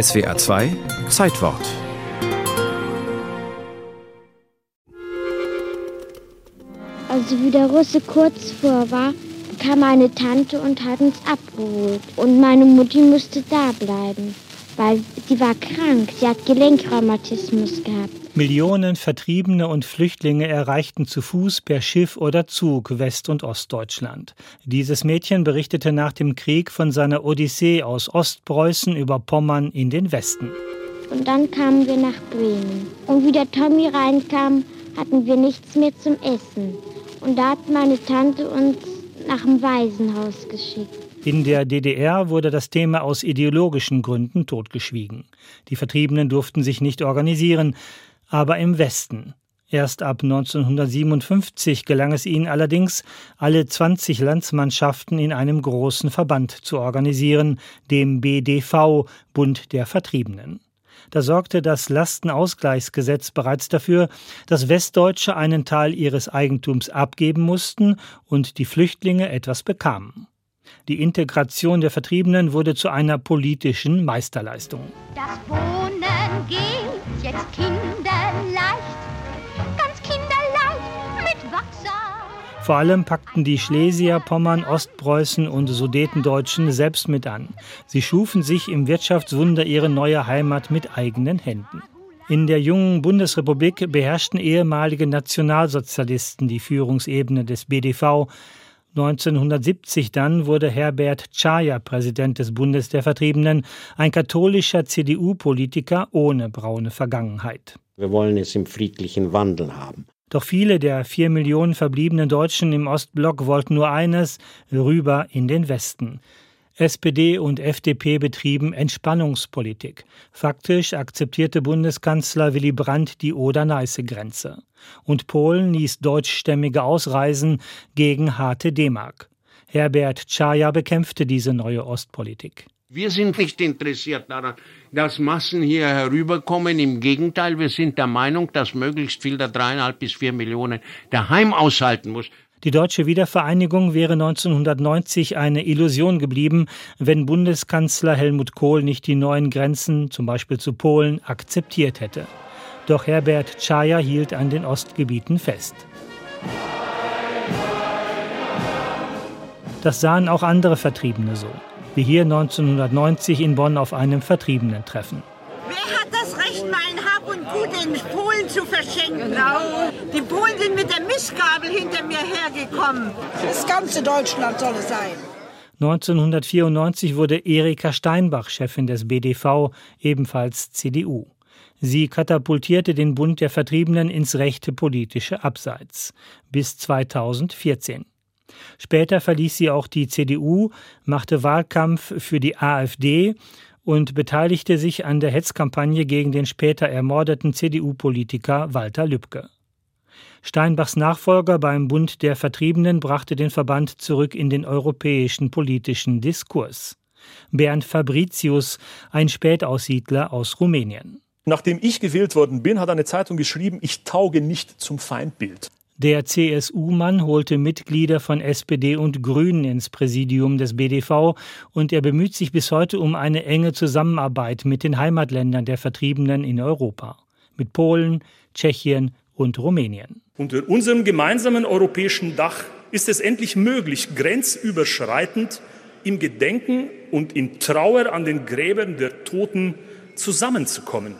SWA 2 Zeitwort Also wie der Russe kurz vor war, kam meine Tante und hat uns abgeholt. Und meine Mutti musste da bleiben, weil sie war krank. Sie hat Gelenkrheumatismus gehabt. Millionen Vertriebene und Flüchtlinge erreichten zu Fuß, per Schiff oder Zug West- und Ostdeutschland. Dieses Mädchen berichtete nach dem Krieg von seiner Odyssee aus Ostpreußen über Pommern in den Westen. Und dann kamen wir nach Bremen. Und wie der Tommy reinkam, hatten wir nichts mehr zum Essen. Und da hat meine Tante uns nach dem Waisenhaus geschickt. In der DDR wurde das Thema aus ideologischen Gründen totgeschwiegen. Die Vertriebenen durften sich nicht organisieren, aber im Westen. Erst ab 1957 gelang es ihnen allerdings, alle 20 Landsmannschaften in einem großen Verband zu organisieren, dem BDV, Bund der Vertriebenen. Da sorgte das Lastenausgleichsgesetz bereits dafür, dass Westdeutsche einen Teil ihres Eigentums abgeben mussten und die Flüchtlinge etwas bekamen. Die Integration der Vertriebenen wurde zu einer politischen Meisterleistung. Das Wohnen geht jetzt kinderleicht, ganz kinderleicht mit Wachser. Vor allem packten die Schlesier, Pommern, Ostpreußen und Sudetendeutschen selbst mit an. Sie schufen sich im Wirtschaftswunder ihre neue Heimat mit eigenen Händen. In der jungen Bundesrepublik beherrschten ehemalige Nationalsozialisten die Führungsebene des BDV. 1970 dann wurde Herbert Czaja Präsident des Bundes der Vertriebenen, ein katholischer CDU-Politiker ohne braune Vergangenheit. Wir wollen es im friedlichen Wandel haben. Doch viele der vier Millionen verbliebenen Deutschen im Ostblock wollten nur eines, rüber in den Westen. SPD und FDP betrieben Entspannungspolitik. Faktisch akzeptierte Bundeskanzler Willy Brandt die Oder-Neiße-Grenze. Und Polen ließ deutschstämmige ausreisen gegen harte D-Mark. Herbert Czaja bekämpfte diese neue Ostpolitik. Wir sind nicht interessiert daran, dass Massen hier herüberkommen. Im Gegenteil, wir sind der Meinung, dass möglichst viel der dreieinhalb bis vier Millionen daheim aushalten muss. Die deutsche Wiedervereinigung wäre 1990 eine Illusion geblieben, wenn Bundeskanzler Helmut Kohl nicht die neuen Grenzen, zum Beispiel zu Polen, akzeptiert hätte. Doch Herbert Czaja hielt an den Ostgebieten fest. Das sahen auch andere Vertriebene so wie hier 1990 in Bonn auf einem Vertriebenen-Treffen. Wer hat das Recht, Gut in Polen zu verschenken? Die Polen sind mit der Missgabel hinter mir hergekommen. Das ganze Deutschland soll es sein. 1994 wurde Erika Steinbach Chefin des BDV, ebenfalls CDU. Sie katapultierte den Bund der Vertriebenen ins rechte politische Abseits bis 2014. Später verließ sie auch die CDU, machte Wahlkampf für die AfD und beteiligte sich an der Hetzkampagne gegen den später ermordeten CDU-Politiker Walter Lübcke. Steinbachs Nachfolger beim Bund der Vertriebenen brachte den Verband zurück in den europäischen politischen Diskurs. Bernd Fabricius, ein Spätaussiedler aus Rumänien. Nachdem ich gewählt worden bin, hat eine Zeitung geschrieben, ich tauge nicht zum Feindbild. Der CSU-Mann holte Mitglieder von SPD und Grünen ins Präsidium des BDV und er bemüht sich bis heute um eine enge Zusammenarbeit mit den Heimatländern der Vertriebenen in Europa, mit Polen, Tschechien und Rumänien. Unter unserem gemeinsamen europäischen Dach ist es endlich möglich, grenzüberschreitend im Gedenken und in Trauer an den Gräbern der Toten zusammenzukommen.